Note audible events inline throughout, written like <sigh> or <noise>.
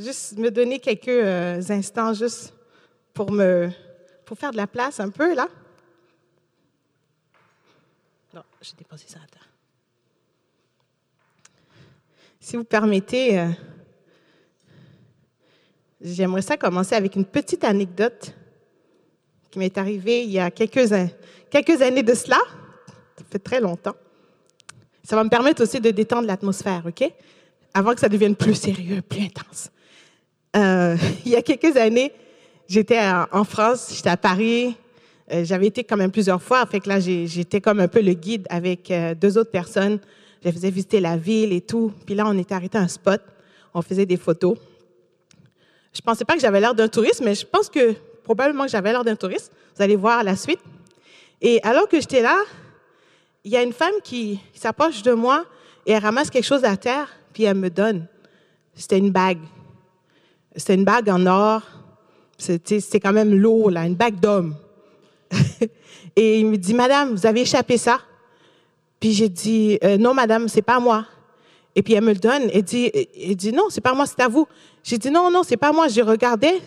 Juste me donner quelques euh, instants juste pour me pour faire de la place un peu là. Non, j'ai déposé ça à. Si vous permettez, euh, j'aimerais ça commencer avec une petite anecdote qui m'est arrivée il y a quelques, quelques années de cela. Ça fait très longtemps. Ça va me permettre aussi de détendre l'atmosphère, OK? Avant que ça devienne plus sérieux, plus intense. Euh, <laughs> il y a quelques années, j'étais en France, j'étais à Paris. Euh, j'avais été quand même plusieurs fois. Fait que là, j'étais comme un peu le guide avec euh, deux autres personnes. Je faisais visiter la ville et tout. Puis là, on était arrêté à un spot. On faisait des photos. Je pensais pas que j'avais l'air d'un touriste, mais je pense que probablement que j'avais l'air d'un touriste. Vous allez voir la suite. Et alors que j'étais là, il y a une femme qui, qui s'approche de moi et elle ramasse quelque chose à terre, puis elle me donne. C'était une bague. C'était une bague en or. C'était quand même lourd, là, une bague d'homme. <laughs> et il me dit, Madame, vous avez échappé ça? Puis j'ai dit, euh, non, Madame, c'est pas moi. Et puis elle me le donne. Elle dit, elle dit non, c'est pas moi, c'est à vous. J'ai dit, non, non, c'est pas moi. J'ai regardé.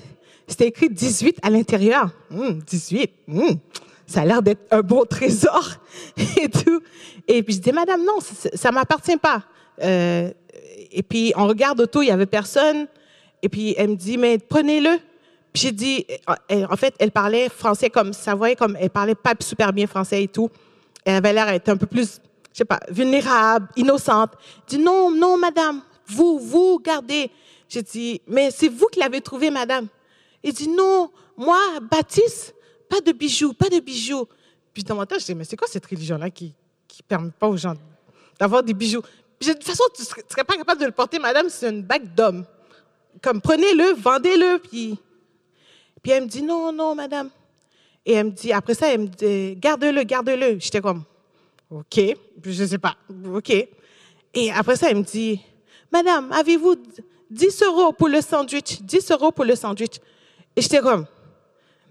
C'était écrit 18 à l'intérieur. 18. Hum, hum, ça a l'air d'être un bon trésor <laughs> et tout. Et puis je dis, Madame, non, ça, ne m'appartient pas. Euh, et puis on regarde autour, il y avait personne. Et puis elle me dit, mais prenez-le. Puis j'ai dit, en fait, elle parlait français comme, ça voyait comme, elle parlait pas super bien français et tout. Elle avait l'air d'être un peu plus, je sais pas, vulnérable, innocente. Je dis, non, non, madame, vous, vous, gardez. J'ai dit, mais c'est vous qui l'avez trouvé, madame. Elle dit, non, moi, Baptiste, pas de bijoux, pas de bijoux. Puis dans mon temps, je dis, mais c'est quoi cette religion-là qui qui permet pas aux gens d'avoir des bijoux? Puis de toute façon, tu ne serais pas capable de le porter, madame, c'est une bague d'homme comme prenez-le, vendez-le. Puis, puis elle me dit, non, non, madame. Et elle me dit, après ça, elle me dit, garde-le, garde-le. J'étais comme, OK, je sais pas, OK. Et après ça, elle me dit, madame, avez-vous 10 euros pour le sandwich? 10 euros pour le sandwich. Et j'étais comme,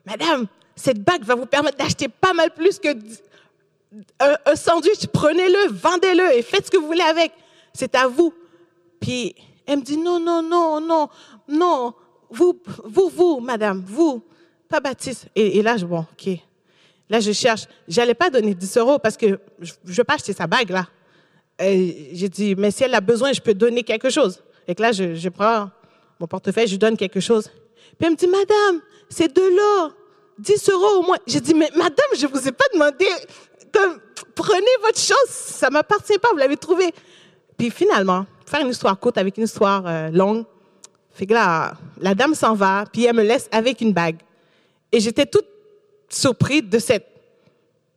madame, cette bague va vous permettre d'acheter pas mal plus que un, un sandwich. Prenez-le, vendez-le et faites ce que vous voulez avec. C'est à vous. Puis elle me dit, non, non, non, non, non, vous, vous, vous, madame, vous, pas Baptiste. Et, là, je, bon, OK. Là, je cherche. J'allais pas donner 10 euros parce que je ne veux pas acheter sa bague, là. J'ai dit, mais si elle a besoin, je peux donner quelque chose. Et que là, je, prends mon portefeuille, je donne quelque chose. Puis elle me dit, madame, c'est de l'or. 10 euros au moins. J'ai dit, mais madame, je vous ai pas demandé, prenez votre chose, ça m'appartient pas, vous l'avez trouvé. Puis finalement, faire une histoire courte avec une histoire euh, longue. Fait que là, la dame s'en va, puis elle me laisse avec une bague. Et j'étais toute surprise de cette,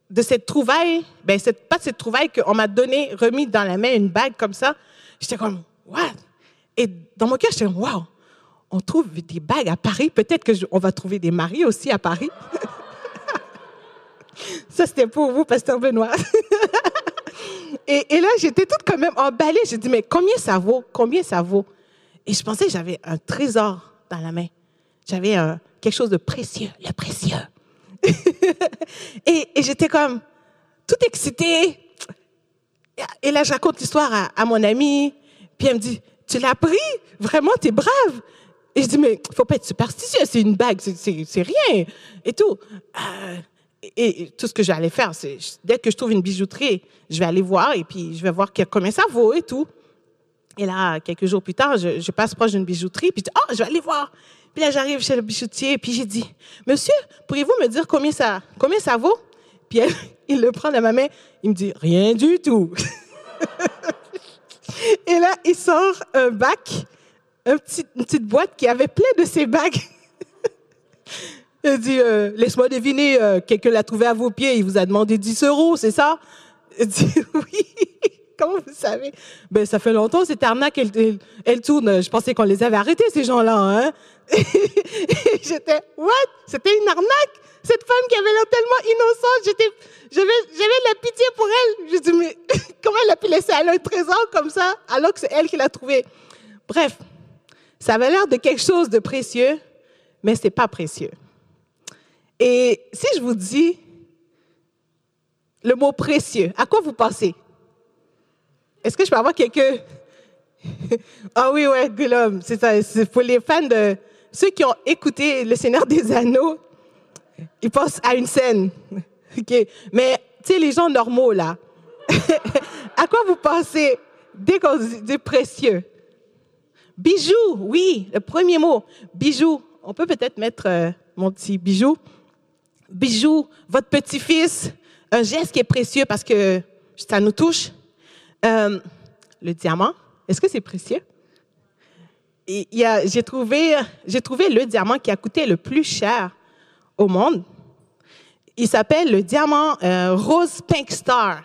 de cette trouvaille, ben, cette, pas cette trouvaille qu'on m'a donné, remis dans la main une bague comme ça. J'étais comme, what? Et dans mon cœur, j'étais wow, on trouve des bagues à Paris. Peut-être qu'on va trouver des maris aussi à Paris. <laughs> ça, c'était pour vous, Pasteur Benoît. <laughs> Et, là, j'étais toute quand même emballée. J'ai dit, mais combien ça vaut? Combien ça vaut? Et je pensais que j'avais un trésor dans la main. J'avais quelque chose de précieux, le précieux. <laughs> et, j'étais comme toute excitée. Et là, je raconte l'histoire à, mon amie. Puis elle me dit, tu l'as pris? Vraiment, tu es brave? Et je dis, mais faut pas être superstitieux, c'est une bague, c'est rien. Et tout. Euh, et tout ce que j'allais faire, c'est dès que je trouve une bijouterie, je vais aller voir et puis je vais voir combien ça vaut et tout. Et là, quelques jours plus tard, je, passe proche d'une bijouterie, puis je dis, oh, je vais aller voir. Puis là, j'arrive chez le bijoutier, et puis j'ai dit, monsieur, pourriez-vous me dire combien ça, combien ça vaut? Puis <laughs> il le prend dans ma main, il me dit, rien du tout. <laughs> et là, il sort un bac, une petite boîte qui avait plein de ces bagues. <laughs> Il dit, euh, laisse-moi deviner, euh, quelqu'un l'a trouvé à vos pieds, il vous a demandé 10 euros, c'est ça? <laughs> Il dit, oui. <laughs> Comment vous savez? Ben, ça fait longtemps, cette arnaque, elle, tourne. Je pensais qu'on les avait arrêtés, ces gens-là, hein? <laughs> J'étais, what? C'était une arnaque? Cette femme qui avait l'air tellement innocente, j'étais, j'avais, j'avais la pitié pour elle. Je dis, mais comment elle a pu laisser aller un trésor comme ça, alors que c'est elle qui l'a trouvé? Bref, ça avait l'air de quelque chose de précieux, mais c'est pas précieux. Et si je vous dis le mot précieux, à quoi vous pensez? Est-ce que je peux avoir quelques... <laughs> ah oui, ouais, Guillaume, c'est ça. C'est pour les fans de... Ceux qui ont écouté Le Seigneur des Anneaux, ils pensent à une scène. <laughs> OK? Mais, tu sais, les gens normaux, là, <laughs> à quoi vous pensez dès qu'on dit précieux? Bijoux, oui, le premier mot. Bijoux. On peut peut-être mettre euh, mon petit bijou. Bijou, votre petit-fils, un geste qui est précieux parce que ça nous touche. Euh, le diamant, est-ce que c'est précieux? J'ai trouvé, le diamant qui a coûté le plus cher au monde. Il s'appelle le diamant euh, Rose Pink Star.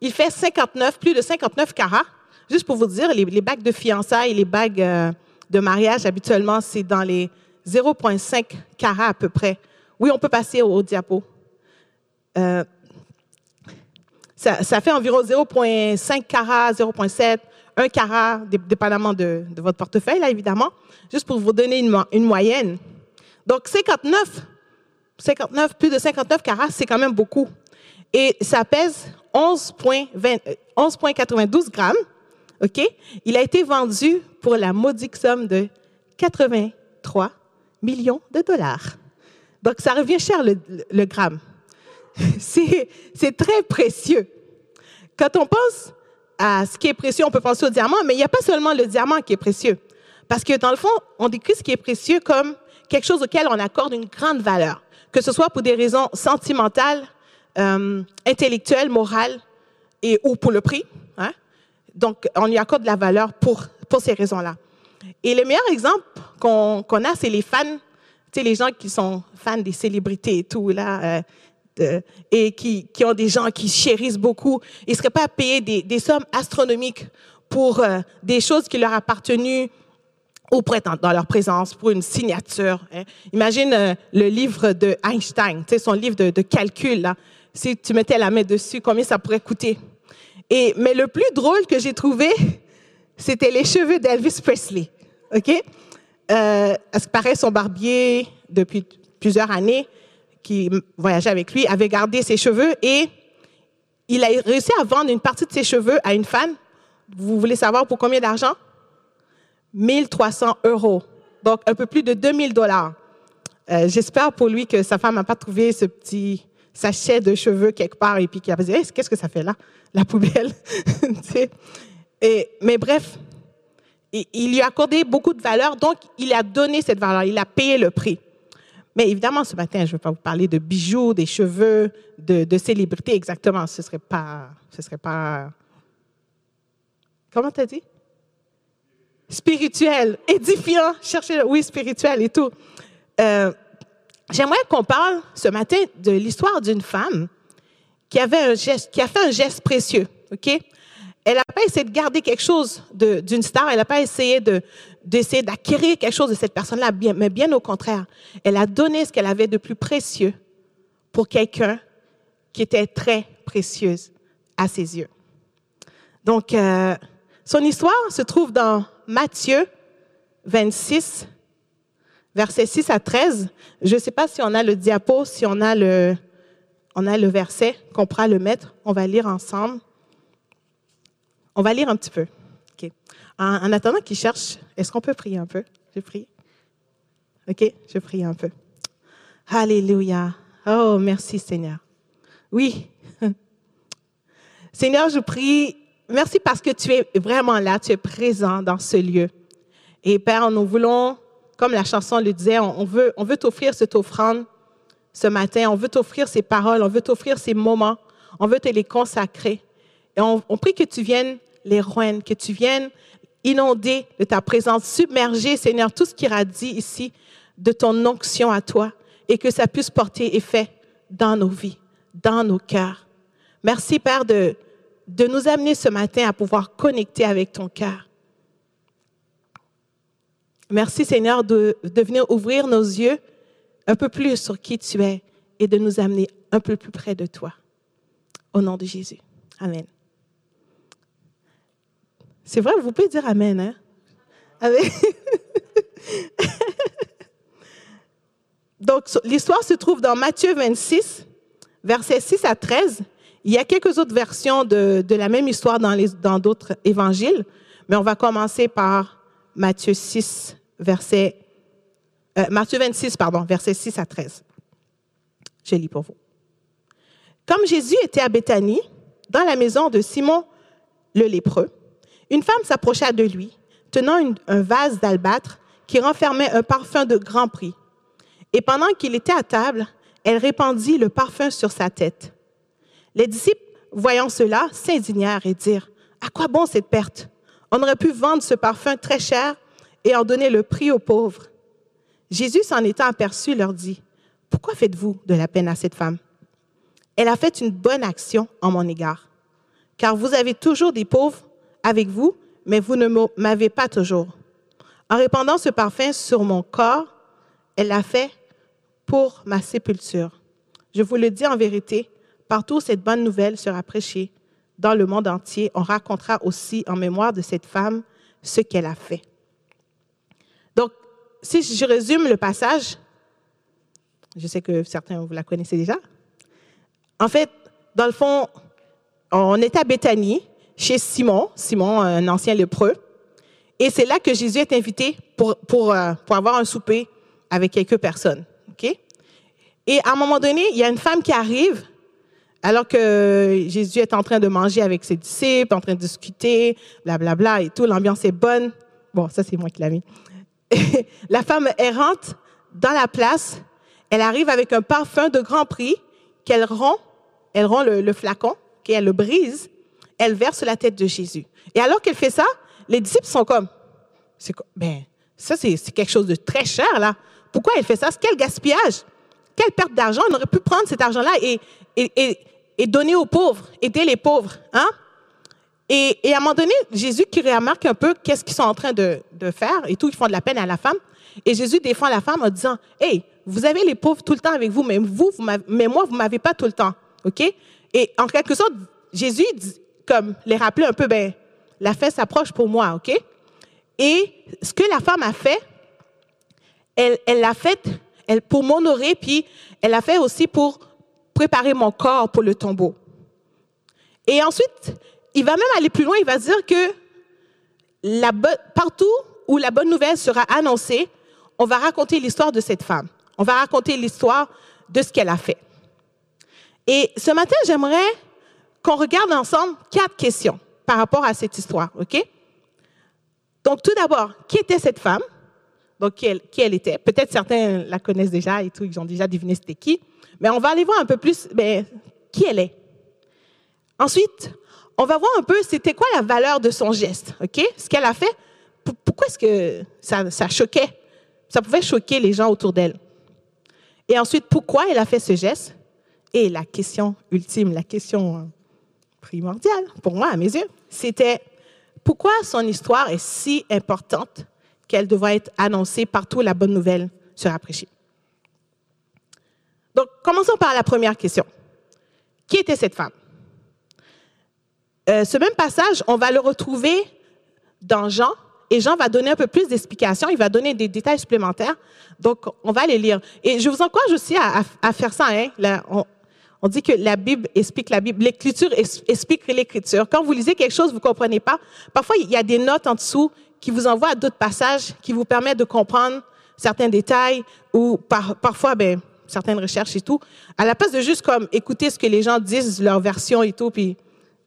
Il fait 59, plus de 59 carats. Juste pour vous dire, les, bagues de fiançailles les bagues euh, de mariage, habituellement, c'est dans les 0,5 carats à peu près. Oui, on peut passer au, diapo. Euh, ça, fait environ 0,5 carats, 0,7, 1 carat, dépendamment de, votre portefeuille, là, évidemment, juste pour vous donner une, une moyenne. Donc, 59 59, plus de 59 carats, c'est quand même beaucoup. Et ça pèse 11,92 euh, grammes. OK? Il a été vendu pour la modique somme de 83 millions de dollars. Donc, ça revient cher le, le gramme. <laughs> C'est très précieux. Quand on pense à ce qui est précieux, on peut penser au diamant, mais il n'y a pas seulement le diamant qui est précieux. Parce que dans le fond, on décrit ce qui est précieux comme quelque chose auquel on accorde une grande valeur que ce soit pour des raisons sentimentales, euh, intellectuelles, morales et ou pour le prix. Hein? Donc, on y accorde de la valeur pour, pour ces raisons-là. Et le meilleur exemple qu'on a, c'est les fans, tu les gens qui sont fans des célébrités et tout, là, euh, et qui, qui, ont des gens qui chérissent beaucoup. Ils ne seraient pas à payer des, des sommes astronomiques pour euh, des choses qui leur appartenaient ou prétendre dans leur présence pour une signature. Hein. Imagine euh, le livre de Einstein, son livre de, de, calcul. Là. Si tu mettais la main dessus, combien ça pourrait coûter? Et, mais le plus drôle que j'ai trouvé, <laughs> c'était les cheveux d'Elvis Presley. OK? Euh, à ce qui paraît, son barbier, depuis plusieurs années, qui voyageait avec lui, avait gardé ses cheveux et il a réussi à vendre une partie de ses cheveux à une femme. Vous voulez savoir pour combien d'argent? 1300 euros. Donc, un peu plus de 2000 dollars. Euh, j'espère pour lui que sa femme n'a pas trouvé ce petit sachet de cheveux quelque part et puis qu'il a dit qu'est-ce que ça fait là, la poubelle. <laughs> et, mais bref, il, lui a accordé beaucoup de valeur, donc il a donné cette valeur, il a payé le prix. Mais évidemment, ce matin, je ne vais pas vous parler de bijoux, des cheveux, de, de célébrités exactement. Ce serait pas, serait pas. Comment tu as dit? spirituel, édifiant, chercher, oui, spirituel et tout. Euh, j'aimerais qu'on parle ce matin de l'histoire d'une femme qui avait un geste, qui a fait un geste précieux, ok? Elle n'a pas essayé de garder quelque chose d'une star, elle n'a pas essayé d'acquérir quelque chose de cette personne-là, mais bien au contraire, elle a donné ce qu'elle avait de plus précieux pour quelqu'un qui était très précieuse à ses yeux. Donc, euh, son histoire se trouve dans Matthieu 26, versets 6 à 13. Je ne sais pas si on a le diapo, si on a le, on a le verset qu'on pourra le mettre. On va lire ensemble. On va lire un petit peu. En, attendant qu'il cherche, est-ce qu'on peut prier un peu? Je prie. OK, je prie un peu. Alléluia. Oh, merci Seigneur. Oui. <laughs> Seigneur, je prie merci parce que tu es vraiment là, tu es présent dans ce lieu. Et Père, nous voulons, comme la chanson le disait, on veut, on veut t'offrir cette offrande ce matin, on veut t'offrir ces paroles, on veut t'offrir ces moments, on veut te les consacrer. Et on, prie que tu viennes les roignes, que tu viennes inonder de ta présence, submerger, Seigneur, tout ce qui dit ici de ton onction à toi et que ça puisse porter effet dans nos vies, dans nos cœurs. Merci, Père, de, de nous amener ce matin à pouvoir connecter avec ton cœur. Merci Seigneur de, de venir ouvrir nos yeux un peu plus sur qui tu es et de nous amener un peu plus près de toi. Au nom de Jésus. Amen. C'est vrai, vous pouvez dire Amen. Hein? Donc, l'histoire se trouve dans Matthieu 26, versets 6 à 13. Il y a quelques autres versions de, la même histoire dans d'autres évangiles, mais on va commencer par Matthieu 6, verset, euh, Matthieu 26, pardon, versets 6 à 13. Je lis pour vous. Comme Jésus était à Béthanie, dans la maison de Simon le lépreux, une femme s'approcha de lui, tenant un vase d'albâtre qui renfermait un parfum de grand prix. Et pendant qu'il était à table, elle répandit le parfum sur sa tête. Les disciples, voyant cela, s'indignèrent et dirent, À quoi bon cette perte? On aurait pu vendre ce parfum très cher et en donner le prix aux pauvres. Jésus, s'en étant aperçu, leur dit, Pourquoi faites-vous de la peine à cette femme? Elle a fait une bonne action en mon égard, car vous avez toujours des pauvres avec vous, mais vous ne m'avez pas toujours. En répandant ce parfum sur mon corps, elle l'a fait pour ma sépulture. Je vous le dis en vérité, partout cette bonne nouvelle sera prêchée dans le monde entier. On racontera aussi en mémoire de cette femme ce qu'elle a fait. Donc, si je résume le passage, je sais que certains vous la connaissez déjà. En fait, dans le fond, on est à Béthanie, chez Simon, Simon, un ancien lépreux. Et c'est là que Jésus est invité pour, pour, euh, pour avoir un souper avec quelques personnes. Et à un moment donné, il y a une femme qui arrive alors que Jésus est en train de manger avec ses disciples, en train de discuter, blablabla bla, bla, et tout, l'ambiance est bonne. Bon, ça c'est moi qui l'ai mis. <laughs> la femme errante dans la place, elle arrive avec un parfum de grand prix qu'elle rompt, elle rompt le, flacon, qu'elle le brise, elle verse la tête de Jésus. Et alors qu'elle fait ça, les disciples sont comme, c'est ben, ça c'est quelque chose de très cher là. Pourquoi elle fait ça? Quel gaspillage! Quelle perte d'argent! On aurait pu prendre cet argent-là et, et, et, donner aux pauvres, aider les pauvres. Hein? Et, et, à un moment donné, Jésus qui remarque un peu qu'est-ce qu'ils sont en train de, de, faire et tout, ils font de la peine à la femme. Et Jésus défend la femme en disant, hey, vous avez les pauvres tout le temps avec vous, mais vous, vous mais moi, vous m'avez pas tout le temps, ok Et en quelque sorte, Jésus, comme les rappeler un peu, ben, la fête s'approche pour moi, ok? Et ce que la femme a fait, elle l'a fait pour m'honorer, puis elle l'a fait aussi pour préparer mon corps pour le tombeau. Et ensuite, il va même aller plus loin, il va dire que partout où la bonne nouvelle sera annoncée, on va raconter l'histoire de cette femme. On va raconter l'histoire de ce qu'elle a fait. Et ce matin, j'aimerais qu'on regarde ensemble quatre questions par rapport à cette histoire, OK? Donc, tout d'abord, qui était cette femme? donc qui elle, était? Peut-être certains la connaissent déjà et tout, ils ont déjà deviné c'était qui. Mais on va aller voir un peu plus ben, qui elle est. Ensuite, on va voir un peu c'était quoi la valeur de son geste, ok? Ce qu'elle a fait. Pourquoi est-ce que ça, ça choquait? Ça pouvait choquer les gens autour d'elle. Et ensuite, pourquoi elle a fait ce geste? Et la question ultime, la question primordiale pour moi, à mes yeux, c'était pourquoi son histoire est si importante qu'elle devrait être annoncée partout, la bonne nouvelle sera prêchée. Donc, commençons par la première question. Qui était cette femme? Euh, ce même passage, on va le retrouver dans Jean, et Jean va donner un peu plus d'explications, il va donner des détails supplémentaires. Donc, on va les lire. Et je vous encourage aussi à, faire ça. Hein. On, dit que la Bible explique la Bible, l'écriture explique l'écriture. Quand vous lisez quelque chose, vous ne comprenez pas, parfois il y a des notes en dessous qui vous envoie à d'autres passages qui vous permettent de comprendre certains détails ou parfois ben, certaines recherches et tout, à la place de juste comme écouter ce que les gens disent, leur version et tout, puis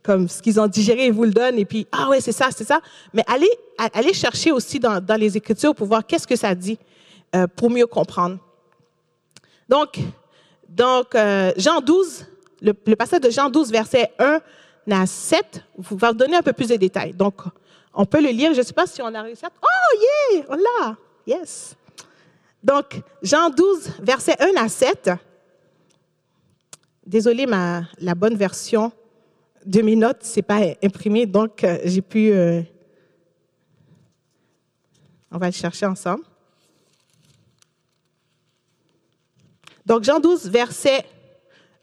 comme ce qu'ils ont digéré, ils vous le donnent, et puis, ah ouais, c'est ça, c'est ça. Mais allez, allez chercher aussi dans, dans les Écritures pour voir qu'est-ce que ça dit euh, pour mieux comprendre. Donc, donc euh, Jean 12, le, passage de Jean 12, verset 1 à 7, vous va donner un peu plus de détails. Donc, on peut le lire. Je ne sais pas si on a réussi à... Oh, yeah! Oh là! Yes! Donc, Jean 12, versets 1 à 7. Désolée, la bonne version de mes notes, c'est pas imprimé, donc euh, j'ai pu. euh, on va le chercher ensemble. Donc, Jean 12, verset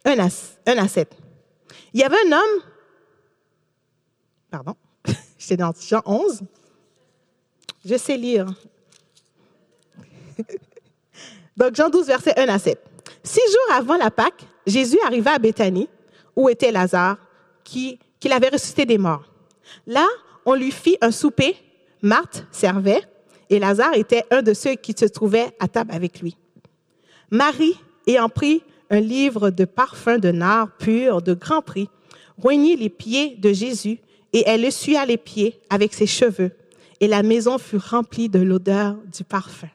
1 à, 1 à 7. Il y avait un homme. Pardon, <laughs> j'étais dans Jean 11. Je sais lire. <laughs> Donc, Jean 12, verset 1 à 7. Six jours avant la Pâque, Jésus arriva à Béthanie, où était Lazare, qui, qu'il avait ressuscité des morts. Là, on lui fit un souper. Marthe servait, et Lazare était un de ceux qui se trouvaient à table avec lui. Marie, ayant pris un livre de parfums de nard pur de grand prix, roignit les pieds de Jésus, et elle essuya les pieds avec ses cheveux, et la maison fut remplie de l'odeur du parfum.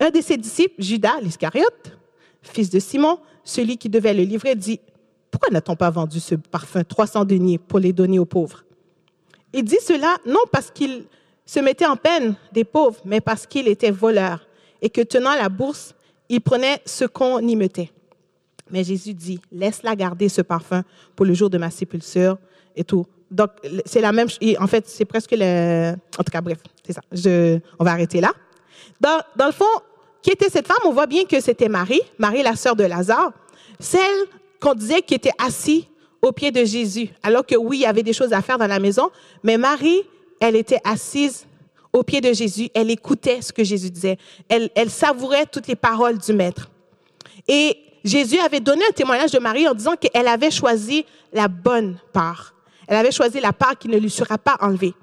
Un de ses disciples, Judas l'Iscariote, fils de Simon, celui qui devait le livrer, dit, Pourquoi n'a-t-on pas vendu ce parfum 300 deniers pour les donner aux pauvres? Il dit cela non parce qu'il se mettait en peine des pauvres, mais parce qu'il était voleur et que tenant la bourse, il prenait ce qu'on y mettait. Mais Jésus dit, laisse-la garder ce parfum pour le jour de ma sépulture et tout. Donc, c'est la même, en fait, c'est presque le, en tout cas, bref, c'est ça. On va arrêter là. Dans, dans le fond, qui était cette femme? On voit bien que c'était Marie, Marie, la sœur de Lazare, celle qu'on disait qui était assise au pied de Jésus. Alors que oui, il y avait des choses à faire dans la maison, mais Marie, elle était assise au pied de Jésus. Elle écoutait ce que Jésus disait. Elle, savourait toutes les paroles du Maître. Et Jésus avait donné un témoignage de Marie en disant qu'elle avait choisi la bonne part. Elle avait choisi la part qui ne lui sera pas enlevée.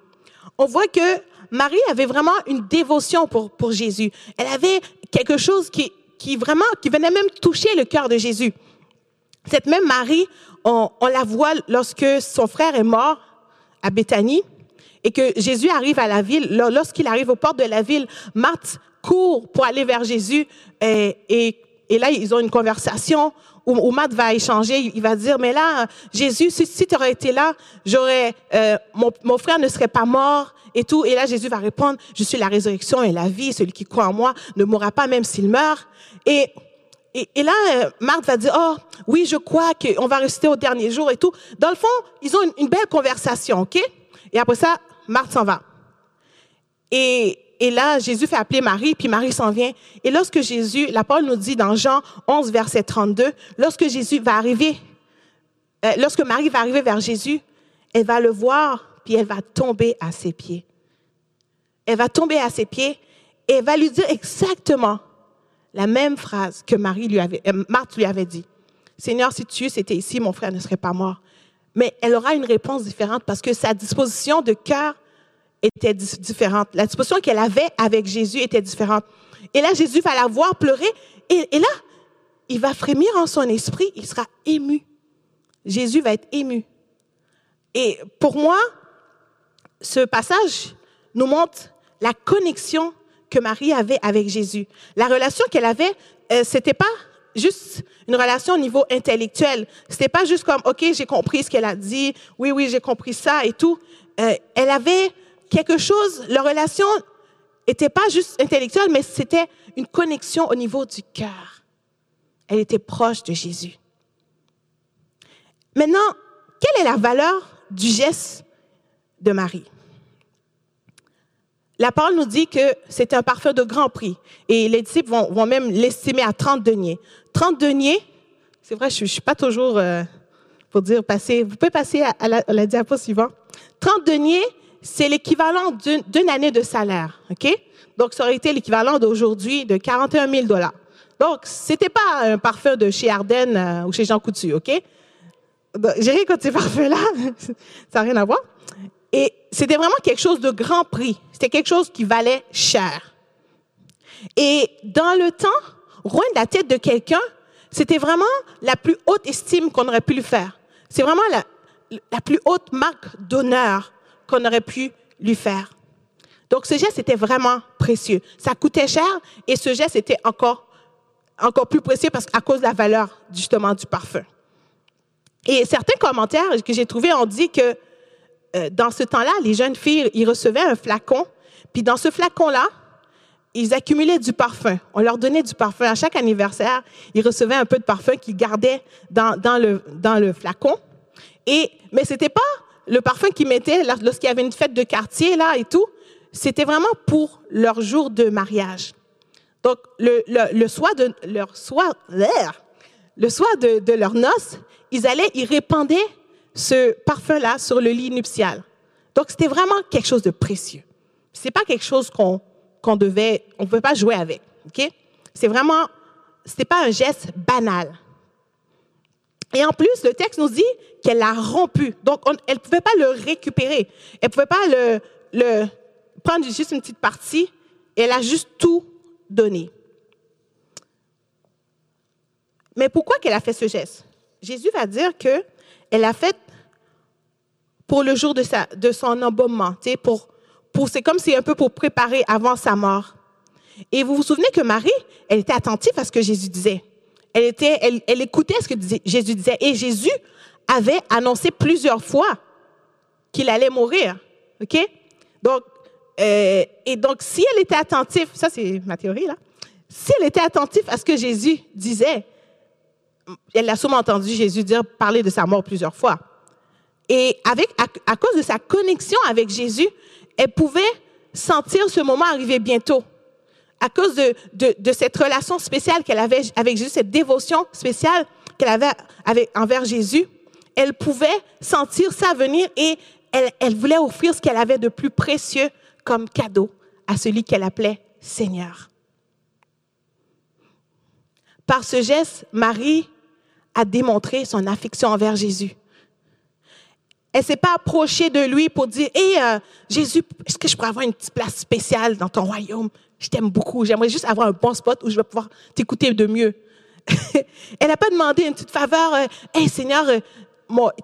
On voit que Marie avait vraiment une dévotion pour, pour Jésus. Elle avait quelque chose qui, qui vraiment, qui venait même toucher le cœur de Jésus. Cette même Marie, on, on la voit lorsque son frère est mort à Béthanie et que Jésus arrive à la ville. Lorsqu'il arrive aux portes de la ville, Marthe court pour aller vers Jésus et, et, là, ils ont une conversation où, où Marthe va échanger. Il va dire, mais là, Jésus, si, si tu aurais été là, j'aurais, euh, mon, mon frère ne serait pas mort et tout. Et là, Jésus va répondre, je suis la résurrection et la vie. Celui qui croit en moi ne mourra pas même s'il meurt. Et et, et, là, euh, Marthe va dire, oh, oui, je crois qu'on va rester au dernier jour et tout. Dans le fond, ils ont une, une belle conversation, OK? Et après ça, Marthe s'en va. Et, et là, Jésus fait appeler Marie, puis Marie s'en vient. Et lorsque Jésus, la parole nous dit dans Jean 11, verset 32, lorsque Jésus va arriver, euh, lorsque Marie va arriver vers Jésus, elle va le voir, puis elle va tomber à ses pieds. Elle va tomber à ses pieds et elle va lui dire exactement la même phrase que Marie lui avait, euh, Marthe lui avait dit. Seigneur, si tu étais ici, mon frère ne serait pas mort. Mais elle aura une réponse différente parce que sa disposition de cœur était différente. La disposition qu'elle avait avec Jésus était différente. Et là, Jésus va la voir pleurer. Et, là, il va frémir en son esprit. Il sera ému. Jésus va être ému. Et pour moi, ce passage nous montre la connexion que Marie avait avec Jésus. La relation qu'elle avait, euh, c'était pas juste une relation au niveau intellectuel. C'était pas juste comme, OK, j'ai compris ce qu'elle a dit. Oui, oui, j'ai compris ça et tout. Euh, elle avait quelque chose, leur relation était pas juste intellectuelle, mais c'était une connexion au niveau du cœur. Elle était proche de Jésus. Maintenant, quelle est la valeur du geste de Marie? La parole nous dit que c'est un parfum de grand prix. Et les disciples vont, même l'estimer à 30 deniers. 30 deniers, c'est vrai, je ne suis pas toujours, euh, pour dire, passer, vous pouvez passer à, la, diapo suivante. 30 deniers, c'est l'équivalent d'une année de salaire, OK? Donc, ça aurait été l'équivalent d'aujourd'hui de 41 000 dollars. Donc, c'était pas un parfum de chez Ardennes euh, ou chez Jean Coutu, OK? J'ai rien contre ces parfums-là, <laughs> ça n'a rien à voir. Et c'était vraiment quelque chose de grand prix. C'était quelque chose qui valait cher. Et dans le temps, roindre la tête de quelqu'un, c'était vraiment la plus haute estime qu'on aurait pu lui faire. C'est vraiment la, plus haute marque d'honneur qu'on aurait pu lui faire. Donc ce geste était vraiment précieux. Ça coûtait cher et ce geste était encore, encore plus précieux parce qu'à cause de la valeur justement du parfum. Et certains commentaires que j'ai trouvés ont dit que euh, dans ce temps-là, les jeunes filles, ils recevaient un flacon, puis dans ce flacon-là, ils accumulaient du parfum. On leur donnait du parfum. À chaque anniversaire, ils recevaient un peu de parfum qu'ils gardaient dans, dans, le, dans le flacon. Et, mais c'était pas le parfum qu'ils mettaient lorsqu'il y avait une fête de quartier, là, et tout. C'était vraiment pour leur jour de mariage. Donc, le, le, soir de leur soir, le soir de, de leur noces, ils allaient, ils répandaient ce parfum-là sur le lit nuptial. Donc, c'était vraiment quelque chose de précieux. C'est pas quelque chose qu'on qu'on devait, on ne pouvait pas jouer avec. OK? C'est vraiment, c'était pas un geste banal. Et en plus, le texte nous dit qu'elle l'a rompu. Donc, elle ne pouvait pas le récupérer. Elle ne pouvait pas le, le prendre juste une petite partie. Elle a juste tout donné. Mais pourquoi qu'elle a fait ce geste? Jésus va dire que elle l'a fait pour le jour de son embaumement, pour, pour, c'est comme si un peu pour préparer avant sa mort. Et vous vous souvenez que Marie, elle était attentive à ce que Jésus disait. Elle, était, elle, elle écoutait ce que Jésus disait. Et Jésus avait annoncé plusieurs fois qu'il allait mourir. OK? Donc, euh, et donc, si elle était attentive, ça c'est ma théorie là, si elle était attentive à ce que Jésus disait, elle a sûrement entendu Jésus dire, parler de sa mort plusieurs fois. Et avec, à, cause de sa connexion avec Jésus, elle pouvait sentir ce moment arriver bientôt. À cause de, de, de cette relation spéciale qu'elle avait avec Jésus, cette dévotion spéciale qu'elle avait avec, envers Jésus, elle pouvait sentir ça venir et elle, elle voulait offrir ce qu'elle avait de plus précieux comme cadeau à celui qu'elle appelait Seigneur. Par ce geste, Marie a démontré son affection envers Jésus. Elle s'est pas approchée de lui pour dire, hé, euh, Jésus, est-ce que je pourrais avoir une petite place spéciale dans ton royaume? Je t'aime beaucoup. J'aimerais juste avoir un bon spot où je vais pouvoir t'écouter de mieux. <laughs> Elle n'a pas demandé une petite faveur. Hé, euh, Seigneur, euh,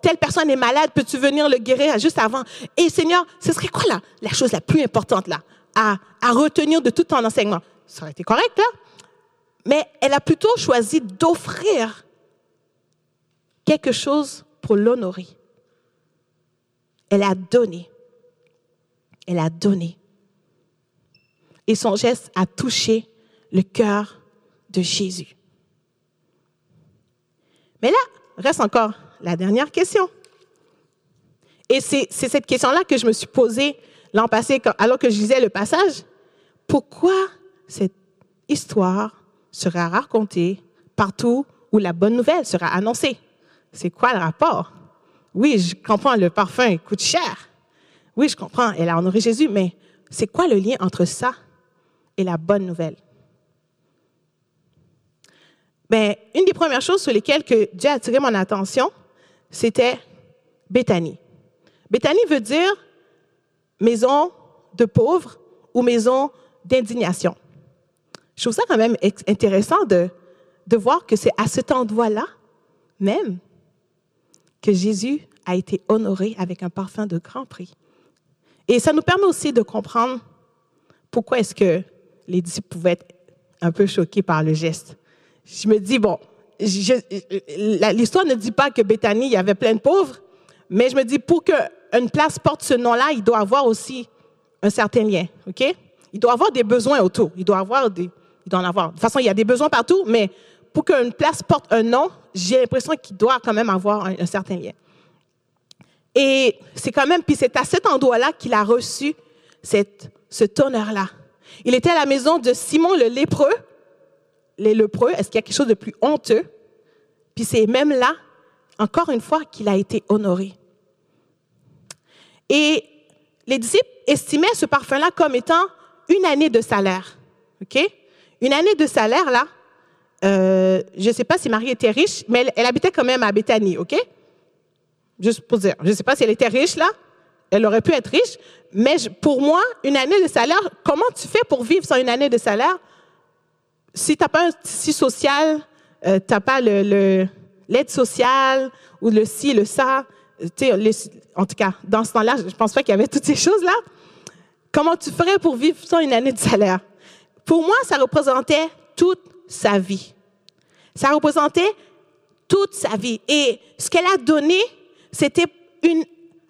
telle personne est malade, peux-tu venir le guérir juste avant? Et Seigneur, ce serait quoi là, la chose la plus importante là, à, à retenir de tout ton enseignement? Ça aurait été correct là. Mais elle a plutôt choisi d'offrir quelque chose pour l'honorer. Elle a donné. Elle a donné. Et son geste a touché le cœur de Jésus. Mais là, reste encore la dernière question. Et c'est cette question-là que je me suis posée l'an passé, alors que je lisais le passage. Pourquoi cette histoire sera racontée partout où la bonne nouvelle sera annoncée? C'est quoi le rapport? Oui, je comprends, le parfum coûte cher. Oui, je comprends, elle a honoré Jésus, mais c'est quoi le lien entre ça et la bonne nouvelle? Bien, une des premières choses sur lesquelles que Dieu a attiré mon attention, c'était Béthanie. Béthanie veut dire maison de pauvres ou maison d'indignation. Je trouve ça quand même intéressant de, de voir que c'est à cet endroit-là même que Jésus a été honoré avec un parfum de grand prix. Et ça nous permet aussi de comprendre pourquoi est-ce que les disciples pouvaient être un peu choqués par le geste. Je me dis, bon, l'histoire ne dit pas que Bethany, il y avait plein de pauvres, mais je me dis, pour qu'une place porte ce nom-là, il doit avoir aussi un certain lien, OK? Il doit avoir des besoins autour. Il doit avoir des, il doit en avoir. De toute façon, il y a des besoins partout, mais pour qu'une place porte un nom, j'ai l'impression qu'il doit quand même avoir un, certain lien. Et c'est quand même, puis c'est à cet endroit-là qu'il a reçu cette, cet honneur-là. Il était à la maison de Simon le lépreux. Les lépreux, est-ce qu'il y a quelque chose de plus honteux? Puis c'est même là, encore une fois, qu'il a été honoré. Et les disciples estimaient ce parfum-là comme étant une année de salaire. OK? Une année de salaire, là, euh, je ne sais pas si Marie était riche, mais elle, habitait quand même à Bethanie, OK? Juste pour dire. Je ne sais pas si elle était riche, là. Elle aurait pu être riche. Mais pour moi, une année de salaire, comment tu fais pour vivre sans une année de salaire? Si tu n'as pas un tissu social, euh, tu n'as pas l'aide sociale ou le ci, le ça, en tout cas, dans ce temps-là, je ne pense pas qu'il y avait toutes ces choses-là. Comment tu ferais pour vivre sans une année de salaire? Pour moi, ça représentait toute sa vie. Ça représentait toute sa vie. Et ce qu'elle a donné, c'était une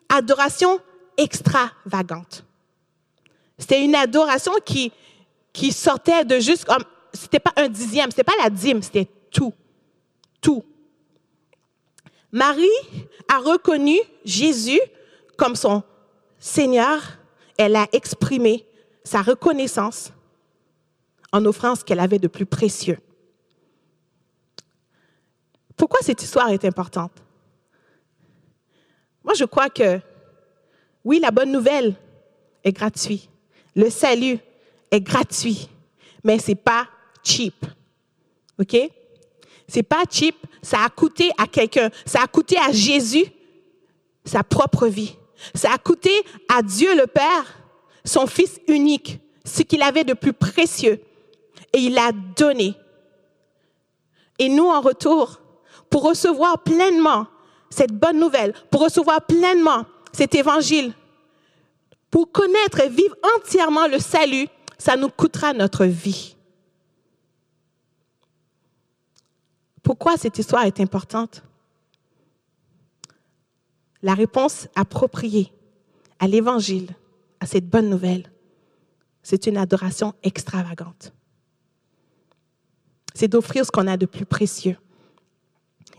adoration extravagante. C'était une adoration qui, qui sortait de juste comme, c'était pas un dixième, c'était pas la dîme, c'était tout. Tout. Marie a reconnu Jésus comme son Seigneur. Elle a exprimé sa reconnaissance en offrant ce qu'elle avait de plus précieux. Pourquoi cette histoire est importante? Moi, je crois que, oui, la bonne nouvelle est gratuite. Le salut est gratuit, mais ce n'est pas cheap. OK? C'est pas cheap. Ça a coûté à quelqu'un. Ça a coûté à Jésus sa propre vie. Ça a coûté à Dieu le Père son Fils unique, ce qu'il avait de plus précieux. Et il l'a donné. Et nous, en retour, pour recevoir pleinement cette bonne nouvelle, pour recevoir pleinement cet évangile, pour connaître et vivre entièrement le salut, ça nous coûtera notre vie. Pourquoi cette histoire est importante? La réponse appropriée à l'évangile, à cette bonne nouvelle, c'est une adoration extravagante. C'est d'offrir ce qu'on a de plus précieux.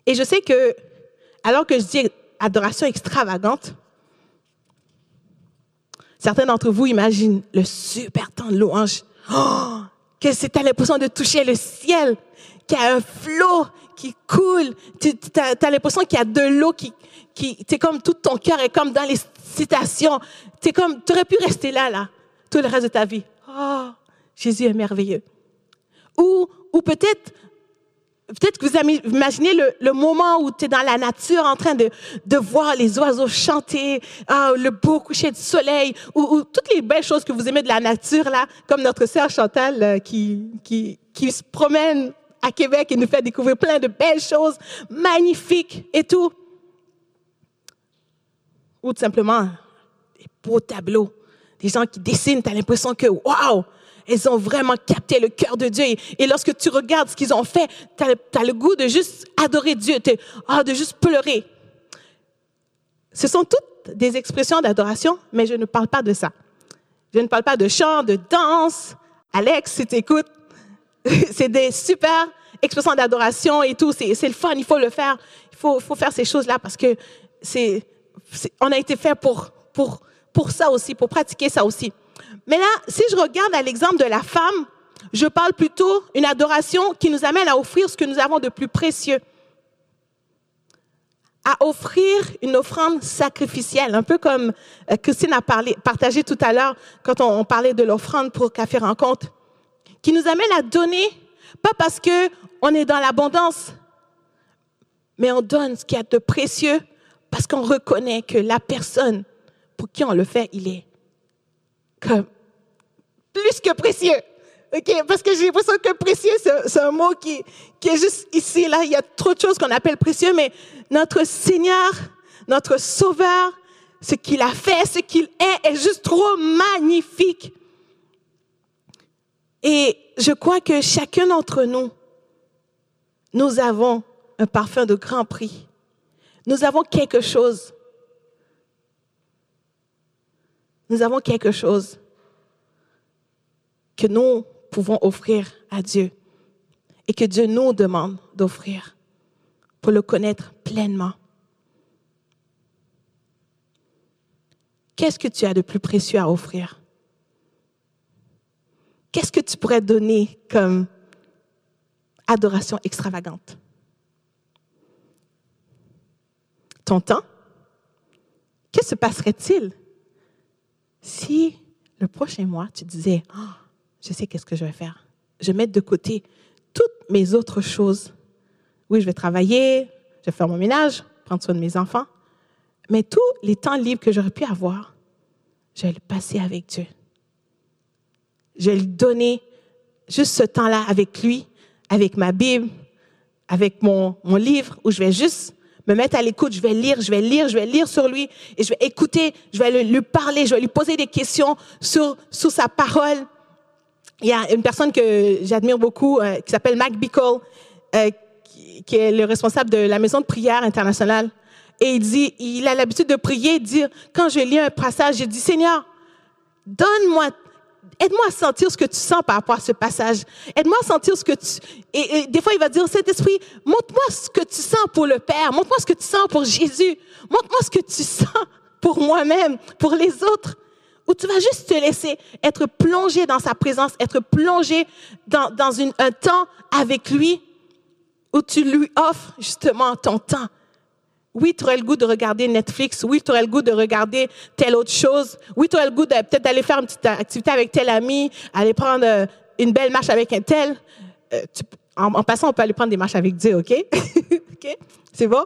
Et je sais que, alors que je dis adoration extravagante, certains d'entre vous imaginent le super temps de louange. Oh, que c'est à l'impression de toucher le ciel, qu'il y a un flot qui coule. Tu as, l'impression qu'il y a de l'eau qui, qui, c'est comme tout ton cœur est comme dans les citations. C'est comme, tu aurais pu rester là, là, tout le reste de ta vie. Oh, Jésus est merveilleux. Ou, ou peut-être, Peut-être que vous imaginez le, moment où tu es dans la nature en train de, de voir les oiseaux chanter, ah, le beau coucher de soleil, ou, toutes les belles choses que vous aimez de la nature, là, comme notre sœur Chantal euh, qui, qui, qui se promène à Québec et nous fait découvrir plein de belles choses magnifiques et tout. Ou tout simplement des beaux tableaux, des gens qui dessinent, tu as l'impression que, waouh, elles ont vraiment capté le cœur de Dieu. Et, lorsque tu regardes ce qu'ils ont fait, tu as, le goût de juste adorer Dieu, oh, de juste pleurer. Ce sont toutes des expressions d'adoration, mais je ne parle pas de ça. Je ne parle pas de chant, de danse. Alex, si tu écoutes, <laughs> c'est des super expressions d'adoration et tout. C'est le fun, il faut le faire. Il faut, faire ces choses-là parce que on a été fait pour ça aussi, pour pratiquer ça aussi. Mais là, si je regarde à l'exemple de la femme, je parle plutôt une adoration qui nous amène à offrir ce que nous avons de plus précieux. À offrir une offrande sacrificielle, un peu comme euh, Christine a parlé, partagé tout à l'heure quand on, parlait de l'offrande pour Café Rencontre, qui nous amène à donner, pas parce que on est dans l'abondance, mais on donne ce qu'il y a de précieux parce qu'on reconnaît que la personne pour qui on le fait, il est comme plus que précieux. OK? Parce que j'ai l'impression que précieux, c'est un mot qui, qui est juste ici, là. Il y a trop de choses qu'on appelle précieux, mais notre Seigneur, notre Sauveur, ce qu'il a fait, ce qu'il est, est juste trop magnifique. Et je crois que chacun d'entre nous, nous avons un parfum de grand prix. Nous avons quelque chose. Nous avons quelque chose que nous pouvons offrir à Dieu et que Dieu nous demande d'offrir pour le connaître pleinement. Qu'est-ce que tu as de plus précieux à offrir? Qu'est-ce que tu pourrais donner comme adoration extravagante? Ton temps? Que se passerait-il si le prochain mois, tu disais, oh, je sais qu'est-ce que je vais faire. Je vais mettre de côté toutes mes autres choses. Oui, je vais travailler, je vais faire mon ménage, prendre soin de mes enfants. Mais tous les temps libres que j'aurais pu avoir, je vais le passer avec Dieu. Je vais lui donner juste ce temps-là avec lui, avec ma Bible, avec mon, mon livre, où je vais juste me mettre à l'écoute, je vais lire, je vais lire, je vais lire sur lui, et je vais écouter, je vais lui parler, je vais lui poser des questions sur, sur sa parole. Il y a une personne que j'admire beaucoup euh, qui s'appelle Mac Bickle, euh, qui, est le responsable de la maison de prière internationale. Et il dit, il a l'habitude de prier, dire, quand je lis un passage, je dis, Seigneur, donne-moi, aide-moi à sentir ce que tu sens par rapport à ce passage. Aide-moi à sentir ce que tu... Et, des fois, il va dire, Saint-Esprit, montre-moi ce que tu sens pour le Père. Montre-moi ce que tu sens pour Jésus. Montre-moi ce que tu <laughs> sens pour moi-même, pour les autres. Ou tu vas juste te laisser être plongé dans sa présence, être plongé dans, dans une, un temps avec lui où tu lui offres justement ton temps. Oui, tu aurais le goût de regarder Netflix. Oui, tu aurais le goût de regarder telle autre chose. Oui, tu aurais le goût de peut-être d'aller faire une petite activité avec tel ami, aller prendre euh, une belle marche avec un tel. Euh, en, passant, on peut aller prendre des marches avec Dieu, OK? <laughs> OK? C'est bon?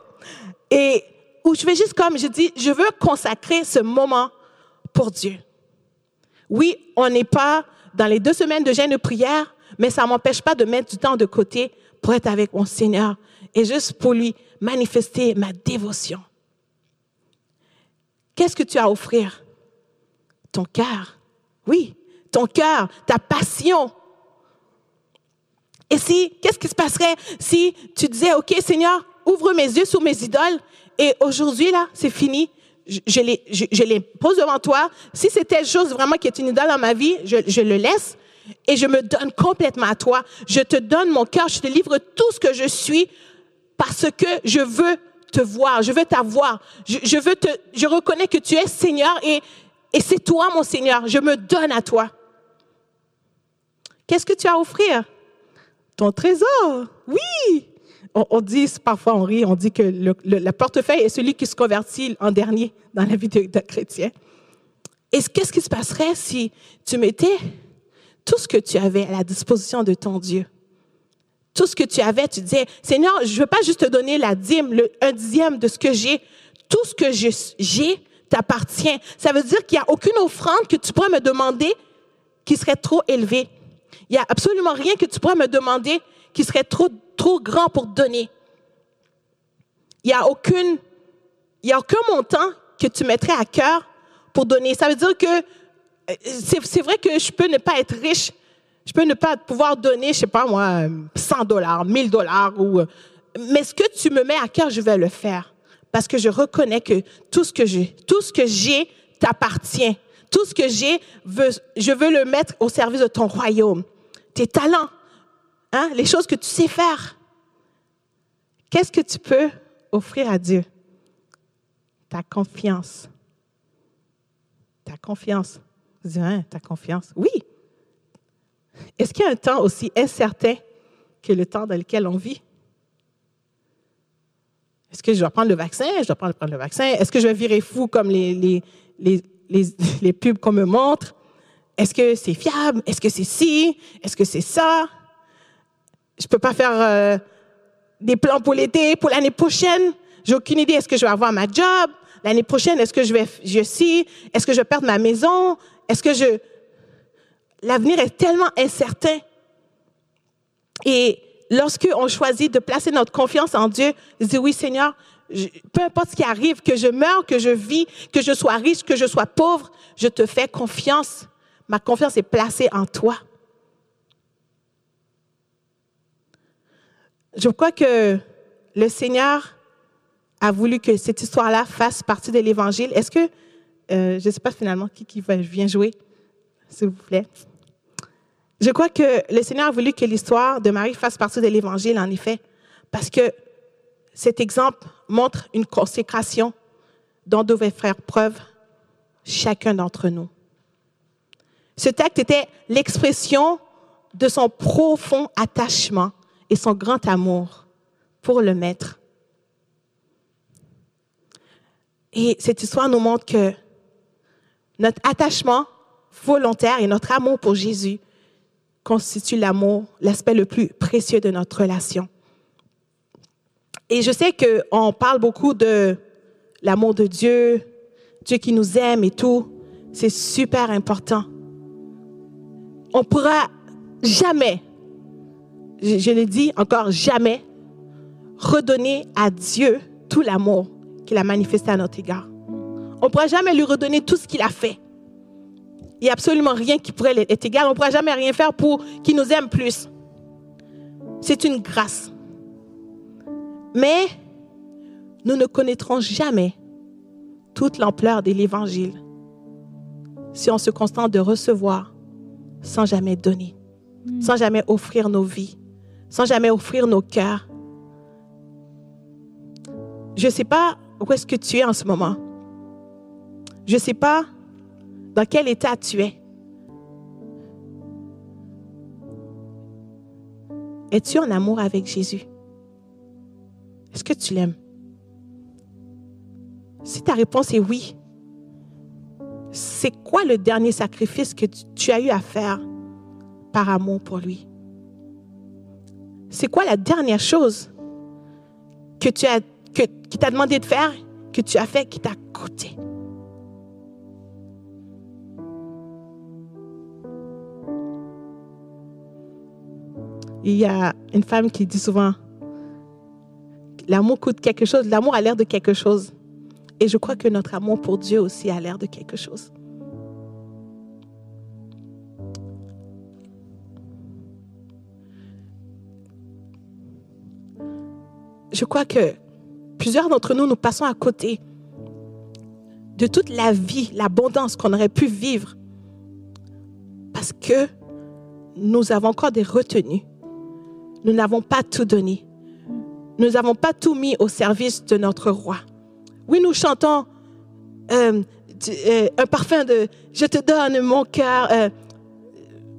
Et où je vais juste comme, je dis, je veux consacrer ce moment pour Dieu. Oui, on n'est pas dans les deux semaines de jeûne de prière, mais ça m'empêche pas de mettre du temps de côté pour être avec mon Seigneur et juste pour lui manifester ma dévotion. Qu'est-ce que tu as à offrir? Ton cœur. Oui, ton cœur, ta passion. Et si, qu'est-ce qui se passerait si tu disais, OK, Seigneur, ouvre mes yeux sur mes idoles et aujourd'hui, là, c'est fini. Je, je, les pose devant toi. Si telle chose vraiment qui est une idole dans ma vie, je, je le laisse et je me donne complètement à toi. Je te donne mon cœur, je te livre tout ce que je suis parce que je veux te voir, je veux t'avoir, je, je veux te, je reconnais que tu es Seigneur et, et c'est toi mon Seigneur, je me donne à toi. Qu'est-ce que tu as à offrir? Ton trésor, oui. On, dit, parfois on rit, on dit que le, portefeuille est celui qui se convertit en dernier dans la vie d'un chrétien. Et qu'est-ce qui se passerait si tu mettais tout ce que tu avais à la disposition de ton Dieu? tout ce que tu avais, tu disais, Seigneur, je ne veux pas juste te donner la dîme, le, un dixième de ce que j'ai. Tout ce que j'ai t'appartient. Ça veut dire qu'il n'y a aucune offrande que tu pourrais me demander qui serait trop élevée. Il n'y a absolument rien que tu pourrais me demander qui serait trop, trop grand pour donner. Il n'y a aucune, il y a aucun montant que tu mettrais à cœur pour donner. Ça veut dire que euh, c'est vrai que je peux ne pas être riche, je peux ne pas pouvoir donner, je sais pas moi, 100 dollars, 1000 dollars ou, mais ce que tu me mets à cœur, je vais le faire. Parce que je reconnais que tout ce que j'ai, tout ce que j'ai t'appartient. Tout ce que j'ai, je veux le mettre au service de ton royaume. Tes talents, hein, les choses que tu sais faire. Qu'est-ce que tu peux offrir à Dieu? Ta confiance. Ta confiance. Dis, hein, ta confiance. Oui, est-ce qu'il y a un temps aussi incertain que le temps dans lequel on vit? Est-ce que je dois prendre le vaccin? Je dois prendre, le vaccin. Est-ce que je vais virer fou comme les, les, les, les, pubs qu'on me montre? Est-ce que c'est fiable? Est-ce que c'est ci? Est-ce que c'est ça? Je peux pas faire euh, des plans pour l'été, pour l'année prochaine. J'ai aucune idée. Est-ce que je vais avoir ma job? L'année prochaine, est-ce que je vais, je ci? Est-ce que je vais perdre ma maison? Est-ce que je, l'avenir est tellement incertain. Et lorsque on choisit de placer notre confiance en Dieu, dit oui Seigneur, peu importe ce qui arrive, que je meure, que je vis, que je sois riche, que je sois pauvre, je te fais confiance. Ma confiance est placée en toi. Je crois que le Seigneur a voulu que cette histoire-là fasse partie de l'Évangile. Est-ce que, euh, je ne sais pas finalement qui, qui vient jouer, s'il vous plaît. Je crois que le Seigneur a voulu que l'histoire de Marie fasse partie de l'Évangile, en effet, parce que cet exemple montre une consécration dont devait faire preuve chacun d'entre nous. Ce texte était l'expression de son profond attachement et son grand amour pour le Maître. Et cette histoire nous montre que notre attachement volontaire et notre amour pour Jésus constitue l'amour, l'aspect le plus précieux de notre relation. Et je sais qu'on parle beaucoup de l'amour de Dieu, Dieu qui nous aime et tout. C'est super important. On pourra jamais, je, le dis encore jamais, redonner à Dieu tout l'amour qu'il a manifesté à notre égard. On ne pourra jamais lui redonner tout ce qu'il a fait. Il n'y a absolument rien qui pourrait être égal. On ne pourra jamais rien faire pour qu'il nous aime plus. C'est une grâce. Mais nous ne connaîtrons jamais toute l'ampleur de l'Évangile si on se contente de recevoir sans jamais donner, sans jamais offrir nos vies, sans jamais offrir nos cœurs. Je ne sais pas où est-ce que tu es en ce moment. Je ne sais pas dans quel état tu es. Es-tu en amour avec Jésus? Est-ce que tu l'aimes? Si ta réponse est oui, c'est quoi le dernier sacrifice que tu as eu à faire par amour pour lui? C'est quoi la dernière chose que tu as, que, qui t'a demandé de faire, que tu as fait, qui t'a coûté? Il y a une femme qui dit souvent, l'amour coûte quelque chose, l'amour a l'air de quelque chose. Et je crois que notre amour pour Dieu aussi a l'air de quelque chose. Je crois que plusieurs d'entre nous, nous passons à côté de toute la vie, l'abondance qu'on aurait pu vivre parce que nous avons encore des retenues. Nous n'avons pas tout donné. Nous n'avons pas tout mis au service de notre roi. Oui, nous chantons euh, euh, un parfum de Je te donne mon cœur. Euh,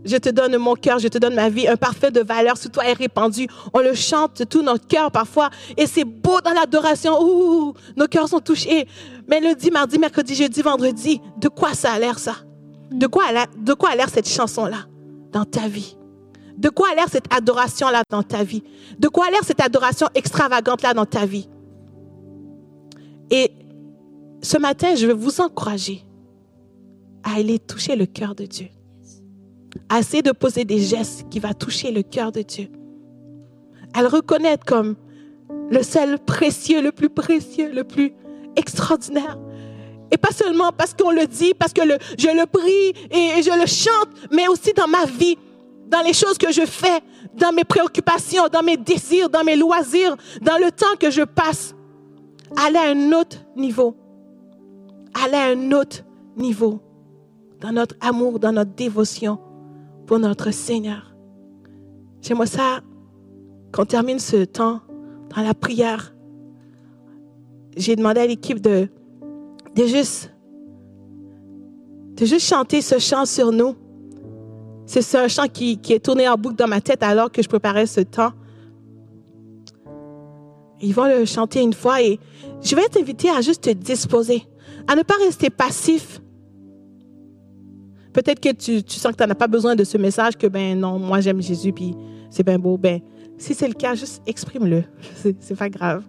je te donne mon cœur, je te donne ma vie, un parfum de valeur sur toi est répandu. On le chante tout notre cœur parfois et c'est beau dans l'adoration. Ouh, nos cœurs sont touchés. Mais lundi, mardi, mercredi, jeudi, vendredi, de quoi ça a l'air ça? De quoi de quoi a l'air cette chanson-là dans ta vie? De quoi a l'air cette adoration-là dans ta vie? De quoi a l'air cette adoration extravagante-là dans ta vie? Et ce matin, je vais vous encourager à aller toucher le cœur de Dieu. Essayer de poser des gestes qui vont toucher le cœur de Dieu. À le reconnaître comme le seul précieux, le plus précieux, le plus extraordinaire. Et pas seulement parce qu'on le dit, parce que je le prie et je le chante, mais aussi dans ma vie, dans les choses que je fais, dans mes préoccupations, dans mes désirs, dans mes loisirs, dans le temps que je passe aller à un autre niveau. Aller à un autre niveau dans notre amour, dans notre dévotion pour notre Seigneur. J'aimerais ça qu'on termine ce temps dans la prière. J'ai demandé à l'équipe de, de, juste, de juste chanter ce chant sur nous. C'est un chant qui, qui est tourné en boucle dans ma tête alors que je préparais ce temps. Ils vont le chanter une fois et je vais t'inviter à juste te disposer, à ne pas rester passif. Peut-être que tu, sens que tu n'as pas besoin de ce message, que ben non, moi j'aime Jésus, puis c'est bien beau. Ben, si c'est le cas, juste exprime-le. <laughs> C'est pas grave.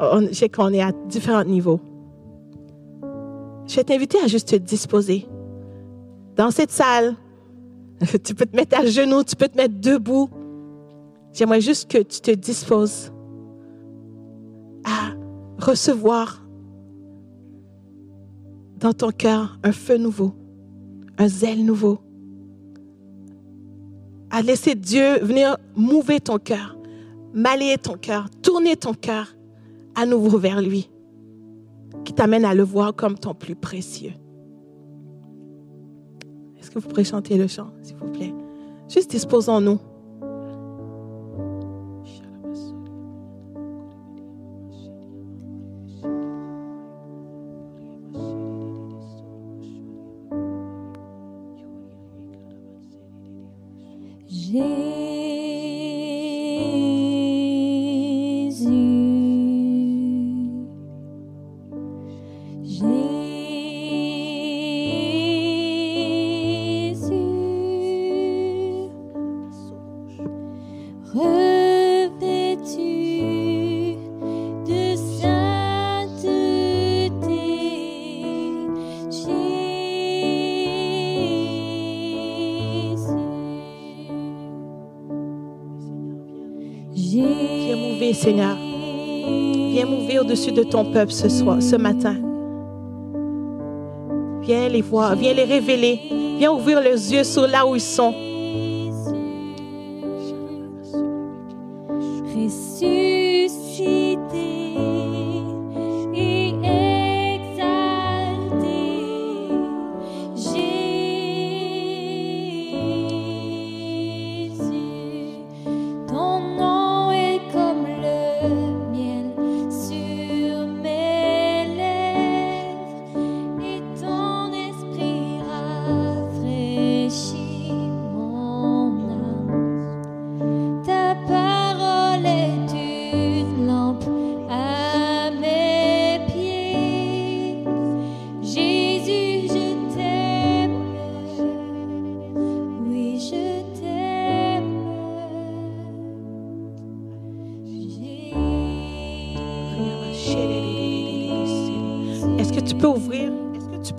je sais qu'on est à différents niveaux. Je vais t'inviter à juste te disposer. Dans cette salle, <laughs> tu peux te mettre à genoux, tu peux te mettre debout. J'aimerais juste que tu te disposes à recevoir dans ton cœur un feu nouveau, un zèle nouveau, à laisser Dieu venir mouver ton cœur, malayer ton cœur, tourner ton cœur à nouveau vers lui, qui t'amène à le voir comme ton plus précieux. Est-ce que vous pourrez chanter le chant, s'il vous plaît? Juste disposons-nous. Seigneur. Viens m'ouvrir au-dessus de ton peuple ce soir, ce matin. Viens les voir, viens les révéler. Viens ouvrir les yeux sur là où ils sont.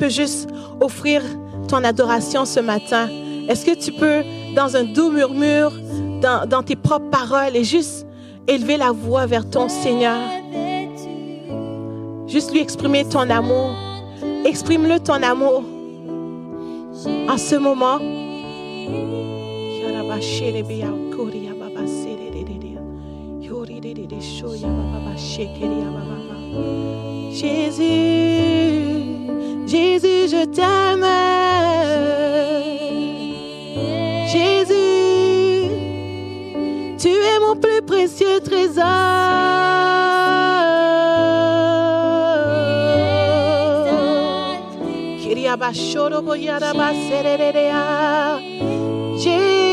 Juste offrir ton adoration ce matin? Est-ce que tu peux, dans un doux murmure, dans, dans tes propres paroles, et juste élever la voix vers ton Seigneur? Juste lui exprimer ton amour. Exprime-le ton amour en ce moment. Jésus, Jésus, je t'aime. Jésus, tu es mon plus précieux trésor. Jésus,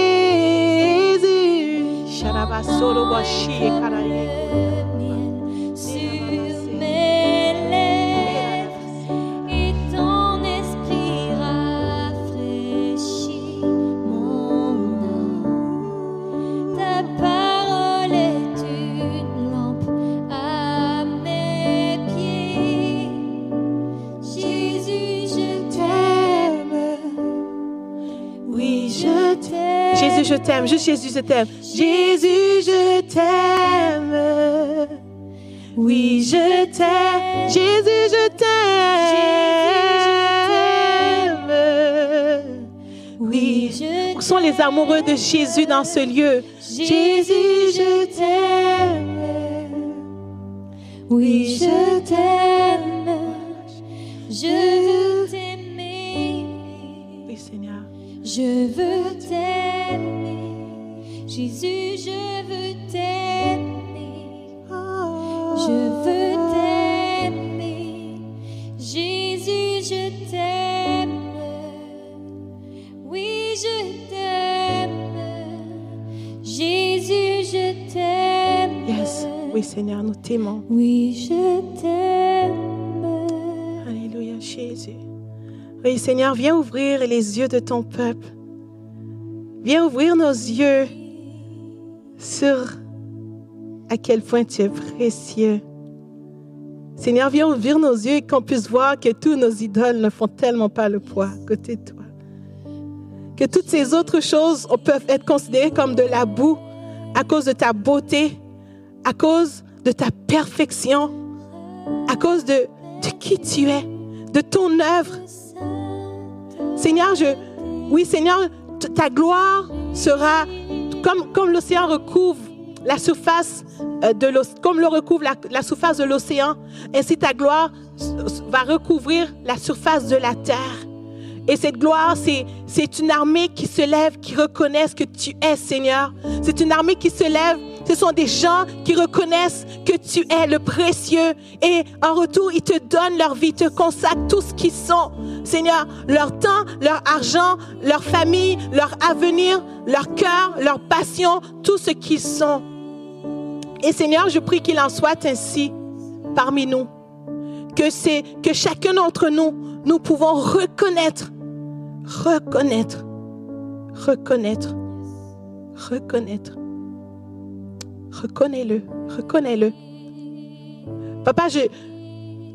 t'aime. Jésus, je t'aime. Juste Jésus, je t'aime. Jésus, je t'aime. Oui, je t'aime. Jésus, je t'aime. Oui, je où sont les amoureux de Jésus dans ce lieu? Jésus, je t'aime. Oui, je t'aime. Je veux t'aimer. Oui, Seigneur. Je veux t'aimer. Jésus, je veux t'aimer. Je veux t'aimer. Jésus, je t'aime. Oui, je t'aime. Jésus, je t'aime. Yes. Oui, Seigneur, nous t'aimons. Oui, je t'aime. Alléluia, Jésus. Oui, Seigneur, viens ouvrir les yeux de ton peuple. Viens ouvrir nos yeux sur à quel point tu es précieux. Seigneur, viens ouvrir nos yeux et qu'on puisse voir que tous nos idoles ne font tellement pas le poids à côté de toi. Que toutes ces autres choses peuvent être considérées comme de la boue à cause de ta beauté, à cause de ta perfection, à cause de, de qui tu es, de ton œuvre. Seigneur, je, oui, Seigneur, ta gloire sera comme, comme l'océan recouvre la surface euh, la, surface de l'océan, ainsi ta gloire va recouvrir la surface de la terre. Et cette gloire, c'est, une armée qui se lève, qui reconnaissent que tu es Seigneur. C'est une armée qui se lève. Ce sont des gens qui reconnaissent que tu es le précieux. Et en retour, ils te donnent leur vie, te consacrent tout ce qu'ils sont. Seigneur, leur temps, leur argent, leur famille, leur avenir, leur cœur, leur passion, tout ce qu'ils sont. Et Seigneur, je prie qu'il en soit ainsi parmi nous. Que c'est que chacun d'entre nous, nous pouvons reconnaître, reconnaître, reconnaître, reconnaître. Reconnais-le, reconnais-le. Papa, je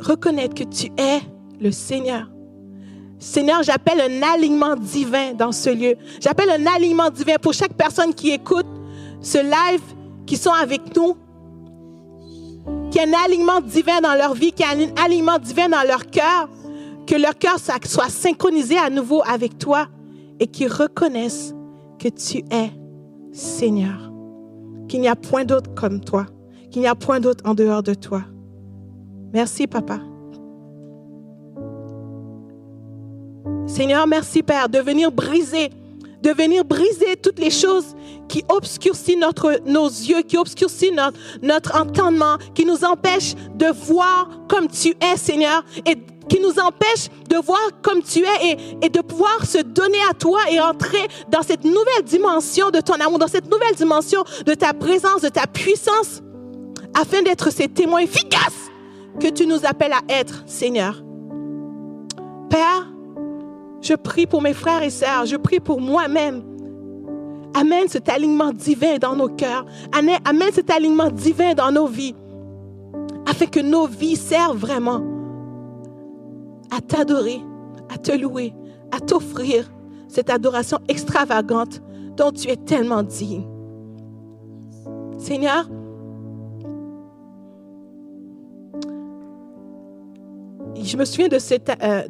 reconnais que tu es le Seigneur. Seigneur, j'appelle un alignement divin dans ce lieu. J'appelle un alignement divin pour chaque personne qui écoute ce live, qui sont avec nous. Qu'il y ait un alignement divin dans leur vie, qu'il y ait un alignement divin dans leur cœur. Que leur cœur soit soit synchronisé à nouveau avec toi et qu'ils reconnaissent que tu es Seigneur. Qu'il n'y a point d'autre comme toi. Qu'il n'y a point d'autre en dehors de toi. Merci, Papa. Seigneur, merci Père de venir briser, de venir briser toutes les choses qui obscurcissent notre, nos yeux, qui obscurcissent notre, notre entendement, qui nous empêchent de voir comme tu es, Seigneur, et qui nous empêchent de voir comme tu es et, de pouvoir se donner à toi et entrer dans cette nouvelle dimension de ton amour, dans cette nouvelle dimension de ta présence, de ta puissance, afin d'être ces témoins efficaces que tu nous appelles à être, Seigneur. Père, je prie pour mes frères et sœurs, je prie pour moi-même. Amène cet alignement divin dans nos cœurs. Amène cet alignement divin dans nos vies, afin que nos vies servent vraiment à t'adorer, à te louer, à t'offrir cette adoration extravagante dont tu es tellement digne. Seigneur, je me souviens de cette, euh,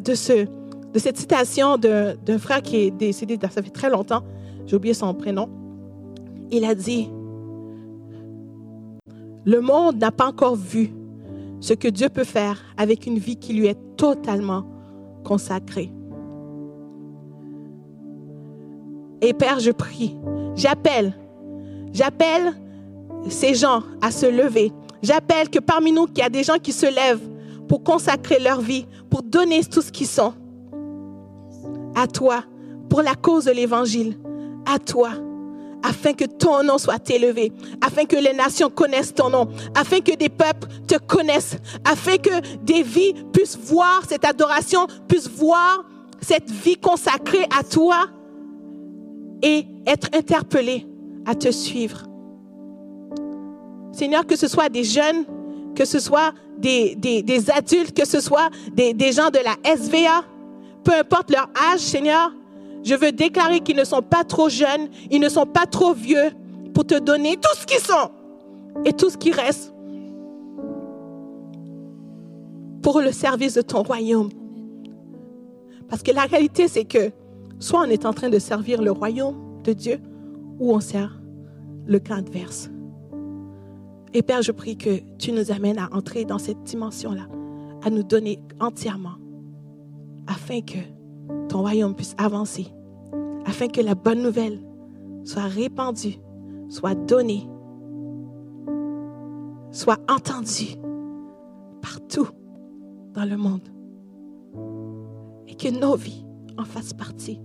citation d'un d'un frère qui est décédé, ça fait très longtemps, j'ai oublié son prénom. Il a dit, le monde n'a pas encore vu ce que Dieu peut faire avec une vie qui lui est totalement consacrée. Et Père, je prie, j'appelle, j'appelle ces gens à se lever. J'appelle que parmi nous, qu'il y a des gens qui se lèvent pour consacrer leur vie, pour donner tout ce qu'ils sont à toi, pour la cause de l'Évangile, à toi, afin que ton nom soit élevé, afin que les nations connaissent ton nom, afin que des peuples te connaissent, afin que des vies puissent voir cette adoration, puissent voir cette vie consacrée à toi et être interpellés à te suivre. Seigneur, que ce soit des jeunes, que ce soit des, des, adultes, que ce soit des, des gens de la SVA, peu importe leur âge, Seigneur, je veux déclarer qu'ils ne sont pas trop jeunes, ils ne sont pas trop vieux pour te donner tout ce qu'ils sont et tout ce qui reste pour le service de ton royaume. Parce que la réalité, c'est que soit on est en train de servir le royaume de Dieu, ou on sert le camp adverse. Et Père, je prie que tu nous amènes à entrer dans cette dimension-là, à nous donner entièrement, afin que ton royaume puisse avancer, afin que la bonne nouvelle soit répandue, soit donnée, soit entendue partout dans le monde. Et que nos vies en fassent partie.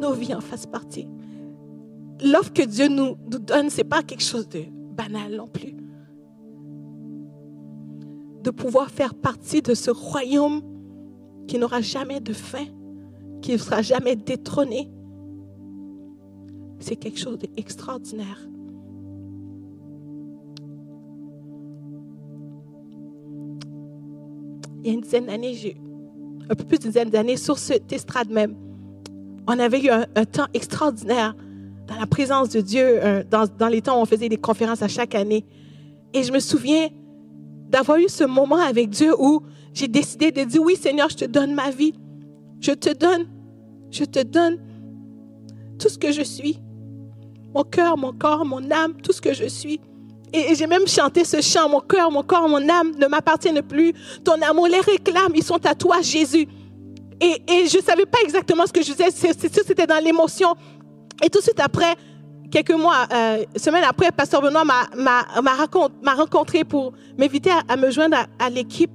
Nos vies en fassent partie l'offre que Dieu nous, donne, ce n'est pas quelque chose de banal non plus. De pouvoir faire partie de ce royaume qui n'aura jamais de fin, qui ne sera jamais détrôné. C'est quelque chose d'extraordinaire. Il y a une dizaine d'années, un peu plus d'une dizaine d'années, sur cette estrade même, on avait eu un temps extraordinaire dans la présence de Dieu, dans les temps où on faisait des conférences à chaque année. Et je me souviens d'avoir eu ce moment avec Dieu où j'ai décidé de dire, oui Seigneur, je te donne ma vie. Je te donne, je te donne tout ce que je suis. Mon cœur, mon corps, mon âme, tout ce que je suis. Et, j'ai même chanté ce chant, mon cœur, mon corps, mon âme ne m'appartiennent plus. Ton amour les réclame, ils sont à toi, Jésus. Et, et je ne savais pas exactement ce que je disais, c'était dans l'émotion. Et tout de suite après, quelques mois, euh, semaines après, Pasteur Benoît m'a rencontré pour m'inviter à, me joindre à, l'équipe.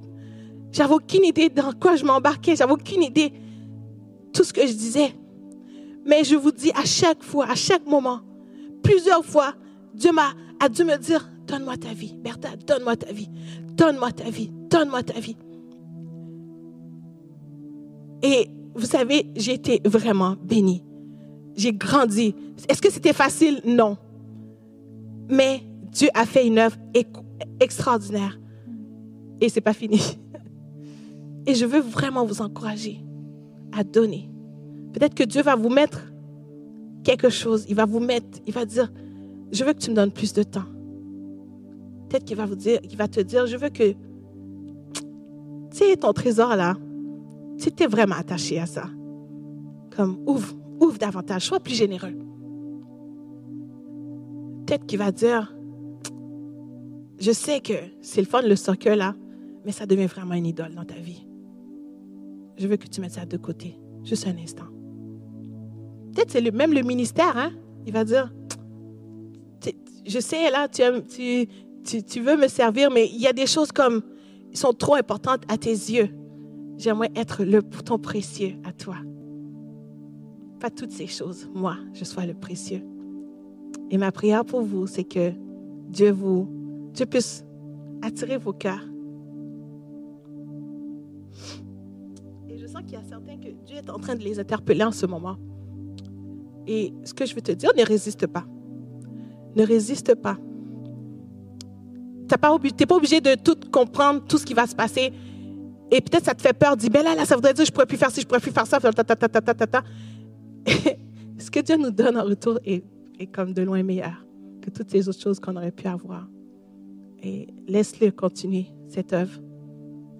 J'avais aucune idée dans quoi je m'embarquais. J'avais aucune idée tout ce que je disais. Mais je vous dis à chaque fois, à chaque moment, plusieurs fois, Dieu m'a a dû me dire, donne-moi ta vie, Bertha, donne-moi ta vie, donne-moi ta vie, donne-moi ta vie. Et vous savez, j'ai été vraiment bénie j'ai grandi. Est-ce que c'était facile? Non. Mais Dieu a fait une œuvre extraordinaire. Et c'est pas fini. <laughs> Et je veux vraiment vous encourager à donner. Peut-être que Dieu va vous mettre quelque chose. Il va vous mettre, il va dire, je veux que tu me donnes plus de temps. Peut-être qu'il va vous dire, va te dire, je veux que, tu sais, ton trésor là, tu es vraiment attaché à ça. Comme, ouvre, ouvre davantage, sois plus généreux. Peut-être qu'il va dire, je sais que c'est le fun le soccer là, mais ça devient vraiment une idole dans ta vie. Je veux que tu mettes ça de côté, juste un instant. Peut-être c'est même le ministère, hein? Il va dire, je sais là, tu, tu, tu veux me servir, mais il y a des choses comme, sont trop importantes à tes yeux. J'aimerais être le bouton précieux à toi. Pas toutes ces choses, moi, je sois le précieux. Et ma prière pour vous, c'est que Dieu vous, Dieu puisse attirer vos cœurs. Et je sens qu'il y a certains que Dieu est en train de les interpeller en ce moment. Et ce que je veux te dire, ne résiste pas. Ne résiste pas. Tu n'es pas, pas obligé de tout comprendre, tout ce qui va se passer. Et peut-être ça te fait peur. Dis, ben là, là, ça voudrait dire je pourrais plus faire ci, je pourrais plus faire ça. Ta, ta, ta, ta, ta, ta, ta. <laughs> Ce que Dieu nous donne en retour est, est comme de loin meilleur que toutes ces autres choses qu'on aurait pu avoir. Et laisse-le continuer cette œuvre.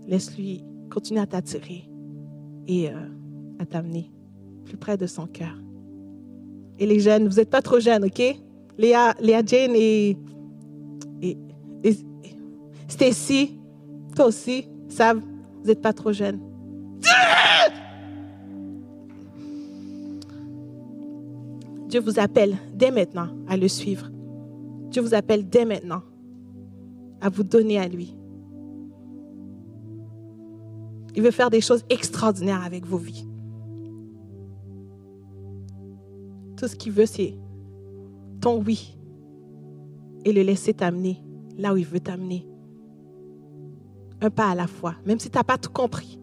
Laisse-lui continuer à t'attirer et euh, à t'amener plus près de son cœur. Et les jeunes, vous n'êtes pas trop jeunes, OK? Léa, Jane et, et, Stacy, toi aussi, savent, vous n'êtes pas trop jeunes. Dieu vous appelle dès maintenant à le suivre. Dieu vous appelle dès maintenant à vous donner à lui. Il veut faire des choses extraordinaires avec vos vies. Tout ce qu'il veut, c'est ton oui et le laisser t'amener là où il veut t'amener. Un pas à la fois, même si tu n'as pas tout compris.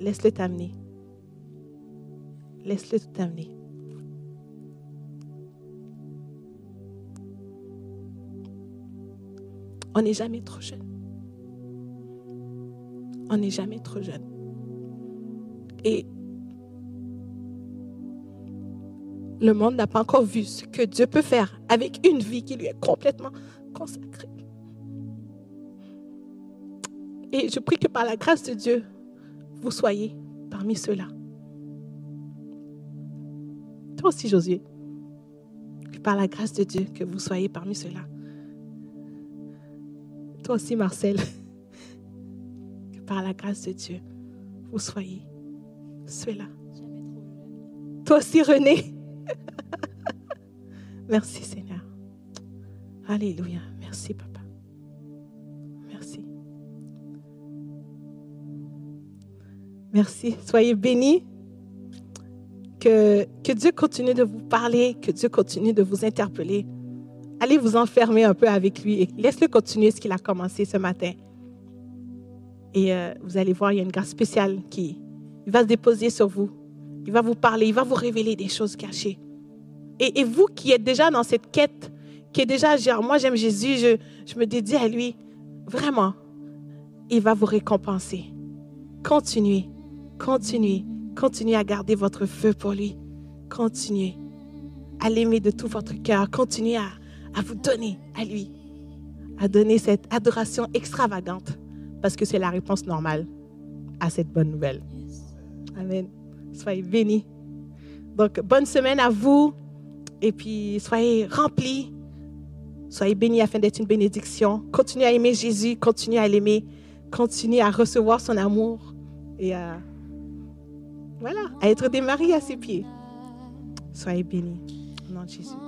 Laisse-le t'amener. Laisse-le t'amener. On n'est jamais trop jeune. On n'est jamais trop jeune. Et le monde n'a pas encore vu ce que Dieu peut faire avec une vie qui lui est complètement consacrée. Et je prie que par la grâce de Dieu, vous soyez parmi ceux-là. Toi aussi, Josué. Que par la grâce de Dieu, que vous soyez parmi ceux-là. Toi aussi, Marcel. Que par la grâce de Dieu, vous soyez ceux-là. Toi aussi, René. <laughs> Merci, Seigneur. Alléluia. Merci, Papa. Merci. Merci. Soyez bénis. Que, que Dieu continue de vous parler, que Dieu continue de vous interpeller. Allez vous enfermer un peu avec lui et laisse-le continuer ce qu'il a commencé ce matin. Et euh, vous allez voir, il y a une grâce spéciale qui va se déposer sur vous. Il va vous parler, il va vous révéler des choses cachées. Et, et vous qui êtes déjà dans cette quête, qui est déjà, genre, moi j'aime Jésus, je, je me dédie à lui, vraiment, il va vous récompenser. Continuez, continuez, continuez à garder votre feu pour lui. Continuez à l'aimer de tout votre cœur. Continuez à, à vous donner à lui, à donner cette adoration extravagante, parce que c'est la réponse normale à cette bonne nouvelle. Amen. Soyez bénis. Donc, bonne semaine à vous. Et puis, soyez remplis. Soyez bénis afin d'être une bénédiction. Continuez à aimer Jésus. Continuez à l'aimer. Continuez à recevoir son amour. Et à, voilà, à être des maris à ses pieds. Soyez bénis. Au nom de Jésus.